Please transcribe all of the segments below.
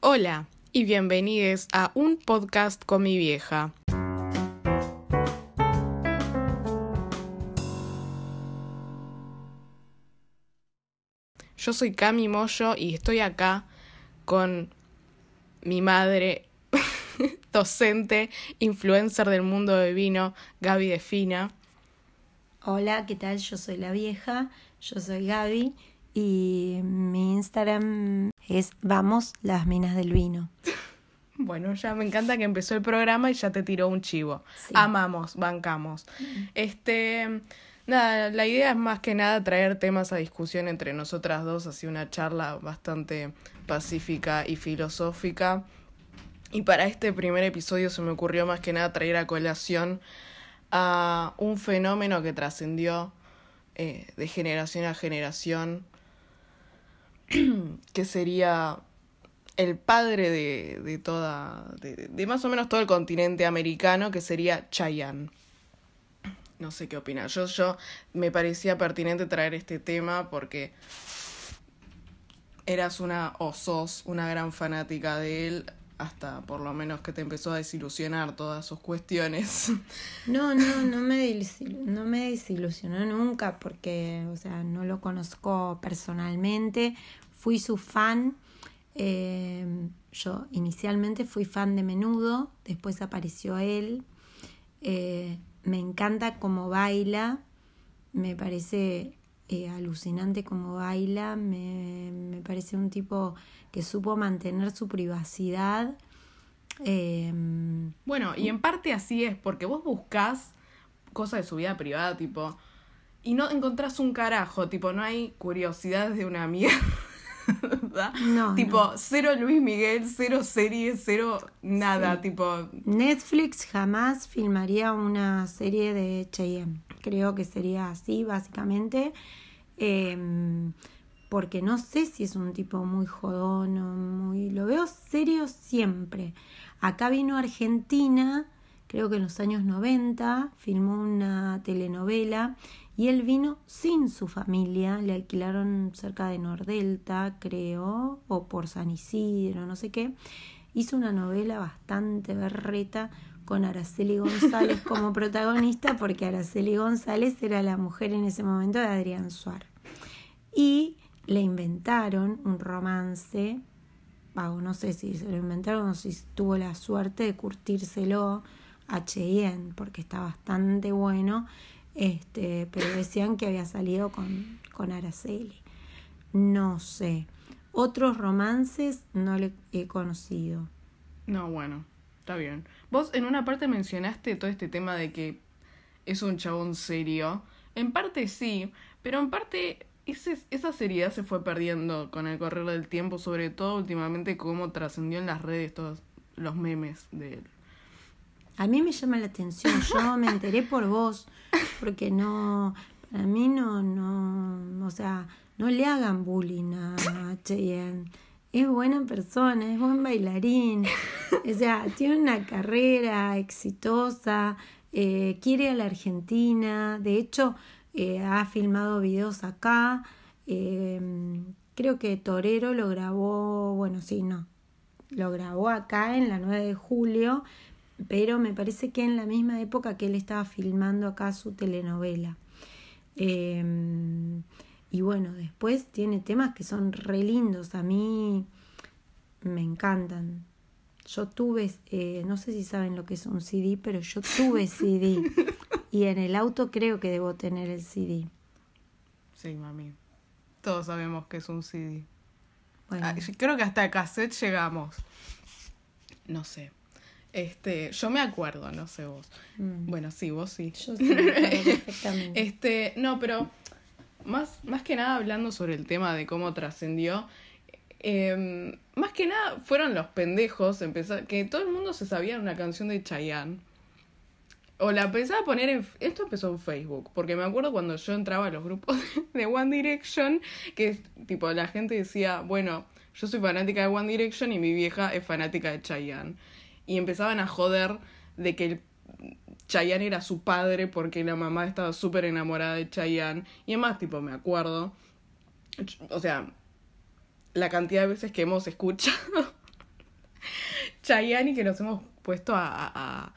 Hola y bienvenidos a un podcast con mi vieja. Yo soy Cami Moyo y estoy acá con mi madre, docente, influencer del mundo de vino, Gaby de Fina. Hola, ¿qué tal? Yo soy la vieja, yo soy Gaby y mi Instagram es Vamos las Minas del Vino. Bueno, ya me encanta que empezó el programa y ya te tiró un chivo. Amamos, bancamos. Este, nada, la idea es más que nada traer temas a discusión entre nosotras dos, así una charla bastante pacífica y filosófica. Y para este primer episodio se me ocurrió más que nada traer a colación a un fenómeno que trascendió eh, de generación a generación, que sería el padre de, de toda, de, de, más o menos todo el continente americano, que sería Chayanne. No sé qué opinas. Yo, yo me parecía pertinente traer este tema porque eras una o sos una gran fanática de él hasta por lo menos que te empezó a desilusionar todas sus cuestiones. No, no, no me, no me desilusionó nunca porque, o sea, no lo conozco personalmente, fui su fan. Eh, yo inicialmente fui fan de Menudo, después apareció él. Eh, me encanta cómo baila, me parece eh, alucinante cómo baila, me, me parece un tipo que supo mantener su privacidad. Eh, bueno, y en parte así es, porque vos buscás cosas de su vida privada, tipo, y no encontrás un carajo, tipo, no hay curiosidades de una mierda. No, tipo, cero Luis Miguel, cero series, cero nada, tipo. Netflix jamás filmaría una serie de Cheyenne. Creo que sería así, básicamente. Eh, porque no sé si es un tipo muy jodón o muy... Lo veo serio siempre. Acá vino Argentina, creo que en los años 90, filmó una telenovela y él vino sin su familia, le alquilaron cerca de Nordelta, creo, o por San Isidro, no sé qué. Hizo una novela bastante berreta con Araceli González como protagonista, porque Araceli González era la mujer en ese momento de Adrián Suárez. Y le inventaron un romance, no sé si se lo inventaron o si tuvo la suerte de curtírselo a Cheyenne, porque está bastante bueno, este, pero decían que había salido con, con Araceli. No sé. Otros romances no le he conocido. No, bueno, está bien. Vos en una parte mencionaste todo este tema de que es un chabón serio. En parte sí, pero en parte esa seriedad se fue perdiendo con el correr del tiempo, sobre todo últimamente cómo trascendió en las redes todos los memes de él. A mí me llama la atención, yo me enteré por vos, porque no, para mí no, no, o sea, no le hagan bullying a Cheyenne. Es buena persona, es buen bailarín, o sea, tiene una carrera exitosa, eh, quiere a la Argentina, de hecho, eh, ha filmado videos acá. Eh, creo que Torero lo grabó, bueno, sí, no, lo grabó acá en la 9 de julio, pero me parece que en la misma época que él estaba filmando acá su telenovela. Eh, y bueno, después tiene temas que son re lindos, a mí me encantan. Yo tuve, no sé si saben lo que es un CD, pero yo tuve CD. Y en el auto creo que debo tener el CD. Sí, mami. Todos sabemos que es un CD. Bueno. Ah, creo que hasta el cassette llegamos. No sé. Este, yo me acuerdo, no sé vos. Mm. Bueno, sí, vos sí. Yo sí, perfectamente. Este, no, pero más, más que nada hablando sobre el tema de cómo trascendió, em, más que nada fueron los pendejos, empezar, que todo el mundo se sabía una canción de Chayanne. O la pensaba poner en... Esto empezó en Facebook, porque me acuerdo cuando yo entraba a los grupos de One Direction, que tipo la gente decía, bueno, yo soy fanática de One Direction y mi vieja es fanática de Chayanne. Y empezaban a joder de que el Chayanne era su padre porque la mamá estaba súper enamorada de Chayanne. Y además, tipo, me acuerdo, o sea, la cantidad de veces que hemos escuchado Chayanne y que nos hemos puesto a,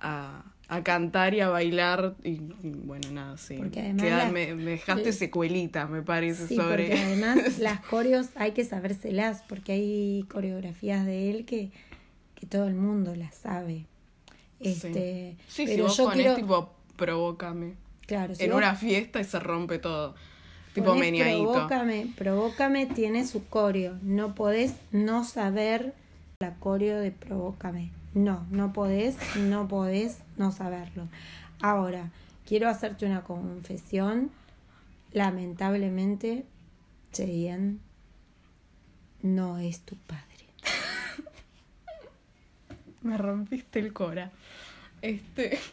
a, a, cantar y a bailar. Y, bueno, nada, sí. Porque además. me, dejaste secuelitas, me parece, sí, sobre. Porque además las coreos hay que sabérselas, porque hay coreografías de él que, que todo el mundo las sabe. Este, sí, pero si vos yo ponés tipo, provócame. Claro, en una fiesta y se rompe todo. Tipo meniadito. Provócame, provócame tiene su coreo. No podés no saber la coreo de provócame. No, no podés, no podés no saberlo. Ahora, quiero hacerte una confesión. Lamentablemente, Cheyenne no es tu padre. Me rompiste el cora. Este.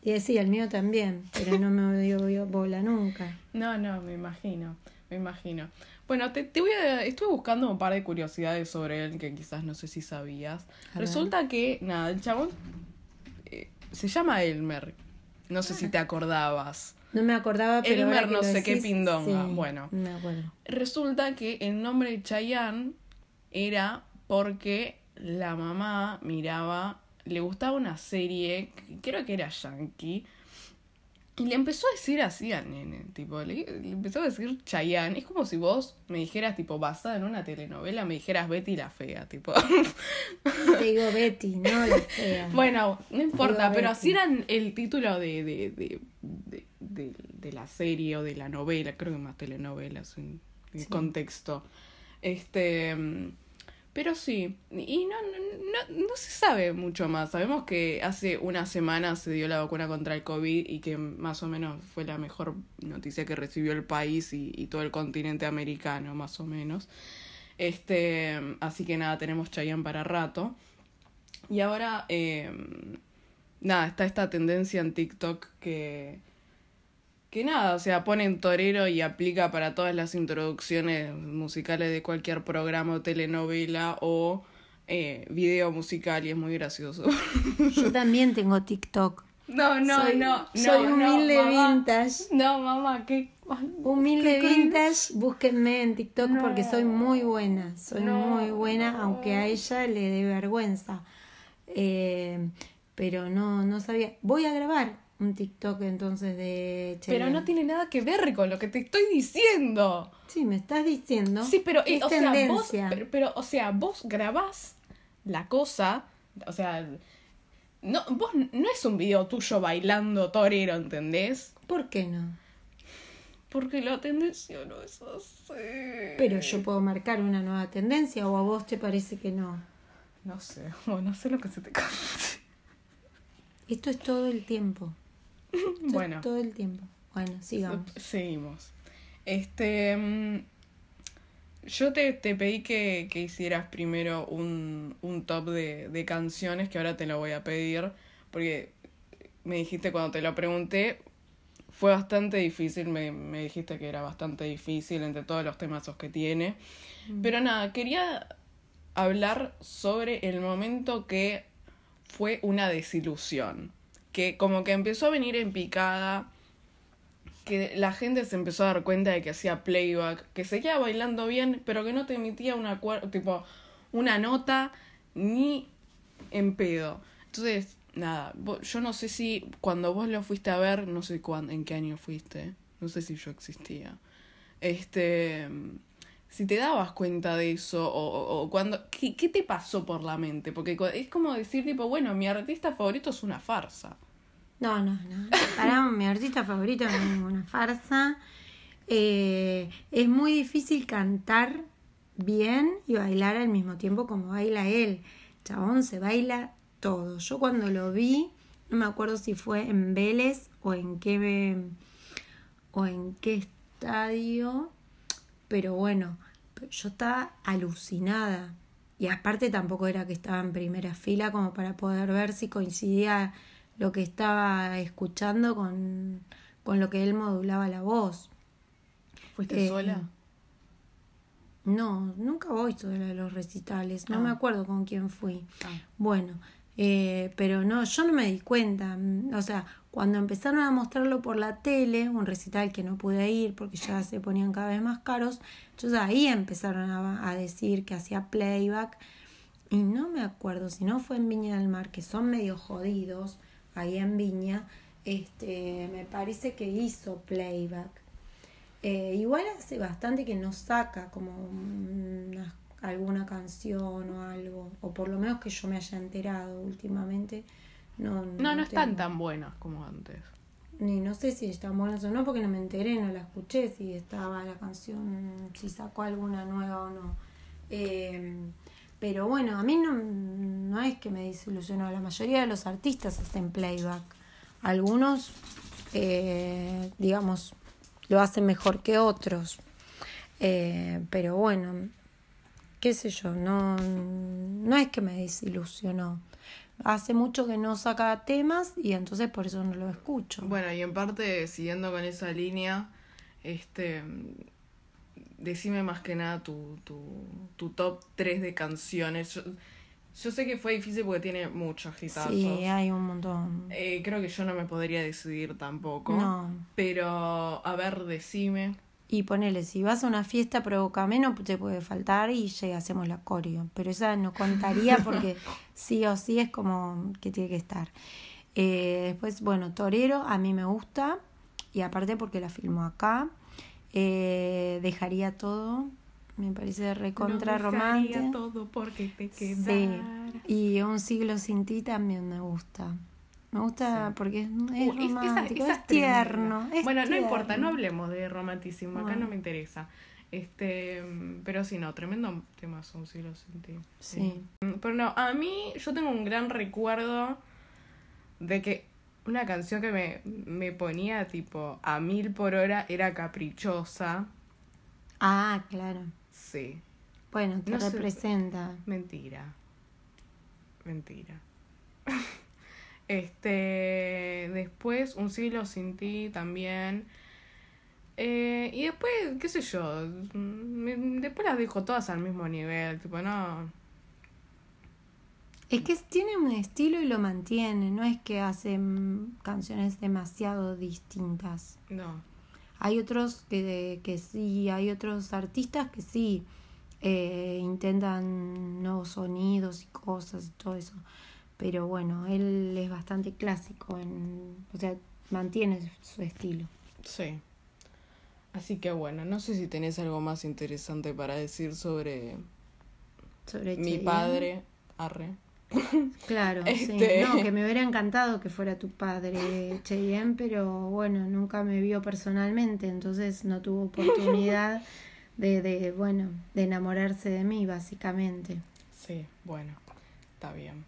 Y sí, el mío también, pero no me dio bola nunca. No, no, me imagino, me imagino. Bueno, te, te voy a, estuve buscando un par de curiosidades sobre él que quizás no sé si sabías. Resulta que, nada, el chabón eh, se llama Elmer. No sé si ah. te acordabas. No me acordaba, pero. Elmer no sé qué pindonga. bueno. Me acuerdo. Resulta que el nombre de Chayanne era porque la mamá miraba le gustaba una serie, creo que era Yankee, y le empezó a decir así al nene, tipo, le, empezó a decir Chayanne. Es como si vos me dijeras, tipo, basada en una telenovela, me dijeras Betty la fea, tipo. Te digo Betty, no la fea. Bueno, no importa, pero así era el título de, de, de, de, de, la serie o de la novela, creo que más telenovelas en, el contexto. Este. Pero sí, y no, no, no, se sabe mucho más. Sabemos que hace una semana se dio la vacuna contra el COVID y que más o menos fue la mejor noticia que recibió el país y, y todo el continente americano, más o menos. Este, así que nada, tenemos Chayanne para rato. Y ahora, eh, nada, está esta tendencia en TikTok que que nada, o sea, ponen torero y aplica para todas las introducciones musicales de cualquier programa o telenovela o eh, video musical y es muy gracioso. Yo también tengo TikTok. No, no, no, no. Soy humilde vintage. No, mamá, qué. Humilde vintage, búsquenme en TikTok porque soy muy buena. Soy muy buena, aunque a ella le dé vergüenza. Eh, pero no, no sabía. Voy a grabar un TikTok entonces de Pero no tiene nada que ver con lo que te estoy diciendo. Sí, me estás diciendo. Sí, pero, eh, o sea, vos, pero, o sea, vos grabás la cosa, o sea, no, vos no es un video tuyo bailando torero, ¿entendés? ¿Por qué no? Porque la tendencia no es así. Pero yo puedo marcar una nueva tendencia o a vos te parece que no. No sé, no sé lo que se te cante. Esto es todo el tiempo. bueno. Todo el tiempo. Bueno, sigamos. Seguimos. Este. Mm, yo te, te pedí que, que, hicieras primero un, un top de, de, canciones, que ahora te lo voy a pedir, porque me dijiste cuando te lo pregunté, fue bastante difícil, me, me dijiste que era bastante difícil entre todos los temas que tiene. Mm. Pero nada, quería hablar sobre el momento que fue una desilusión que como que empezó a venir en picada, que la gente se empezó a dar cuenta de que hacía playback, que seguía bailando bien, pero que no te emitía una tipo una nota ni en pedo. Entonces, nada, yo no sé si cuando vos lo fuiste a ver, no sé cuándo, en qué año fuiste, no sé si yo existía. Este, si te dabas cuenta de eso o, o cuando ¿qué, ¿qué, te pasó por la mente porque es como decir tipo bueno mi artista favorito es una farsa no, no, no. Para mi artista favorito no es ninguna farsa. Eh, es muy difícil cantar bien y bailar al mismo tiempo como baila él. Chabón se baila todo. Yo cuando lo vi, no me acuerdo si fue en Vélez o en qué o en qué estadio, pero bueno, yo estaba alucinada. Y aparte tampoco era que estaba en primera fila como para poder ver si coincidía lo que estaba escuchando con, con lo que él modulaba la voz. ¿Fuiste eh, sola? No, nunca voy sola a los recitales, no me ah. acuerdo con quién fui. Ah. Bueno, eh, pero no, yo no me di cuenta. O sea, cuando empezaron a mostrarlo por la tele, un recital que no pude ir porque ya se ponían cada vez más caros, entonces ahí empezaron a, a decir que hacía playback y no me acuerdo si no fue en Viña del Mar, que son medio jodidos ahí en Viña, este, me parece que hizo playback. Eh, igual hace bastante que no saca como alguna canción o algo, o por lo menos que yo me haya enterado últimamente. No, no, no, están tan buenas como antes. Ni no sé si están buenas o no, porque no me enteré, no la escuché, si estaba la canción, si sacó alguna nueva o no. Eh, pero bueno, a mí no, no es que me desilusionó. La mayoría de los artistas hacen playback. Algunos, eh, digamos, lo hacen mejor que otros. Eh, pero bueno, qué sé yo, no, no es que me desilusionó. Hace mucho que no saca temas y entonces por eso no lo escucho. Bueno, y en parte, siguiendo con esa línea, este decime más que nada tu, tu, tu top 3 de canciones. Sé que fue difícil porque tiene muchos hitazos. Sí, hay un montón. Eh, creo que yo no me podría decidir tampoco. No. Pero, a ver, decime. Y ponele, si vas a una fiesta, provoca menos, te puede faltar y ya hacemos la coreo. Pero esa no contaría porque sí o sí es como que tiene que estar. Eh, después, bueno, Torero, a mí me gusta. Y aparte porque la filmó acá. Eh, dejaría todo, me parece recontra no romántico. todo porque te Sí. Y Un siglo sin ti también me gusta. Me gusta porque es, romántico, es, tierno. bueno, no importa, no hablemos de romanticismo, acá no me interesa. Este, pero sí, no, tremendo tema, un siglo sin ti. Sí. Pero no, a mí yo tengo un gran recuerdo de que una canción que me, me ponía tipo a mil por hora era Caprichosa. Ah, claro. Sí. Bueno, te representa. Mentira. Mentira. este. Después, Un siglo sin ti también. Eh, y después, qué sé yo. Después las dejo todas al mismo nivel. Tipo, no. Es que tiene un estilo y lo mantiene, no es que hacen canciones demasiado distintas. No. Hay otros que, que sí, hay otros artistas que sí eh, intentan nuevos sonidos y cosas y todo eso. Pero bueno, él es bastante clásico, en, o sea, mantiene su estilo. Sí. Así que bueno, no sé si tenés algo más interesante para decir sobre, sobre mi padre. Arre. Claro, sí. Este. No, que me hubiera encantado que fuera tu padre, Cheyenne, pero bueno, nunca me vio personalmente, entonces no tuvo oportunidad de, de, bueno, de enamorarse de mí, básicamente. Sí, bueno, está bien.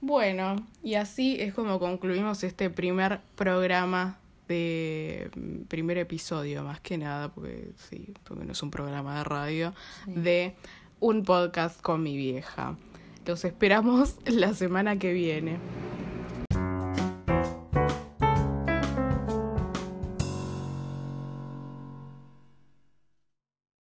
Bueno, y así es como concluimos este primer programa de primer episodio, más que nada, porque sí, porque no es un programa de radio, de un podcast con mi vieja. Los esperamos la semana que viene.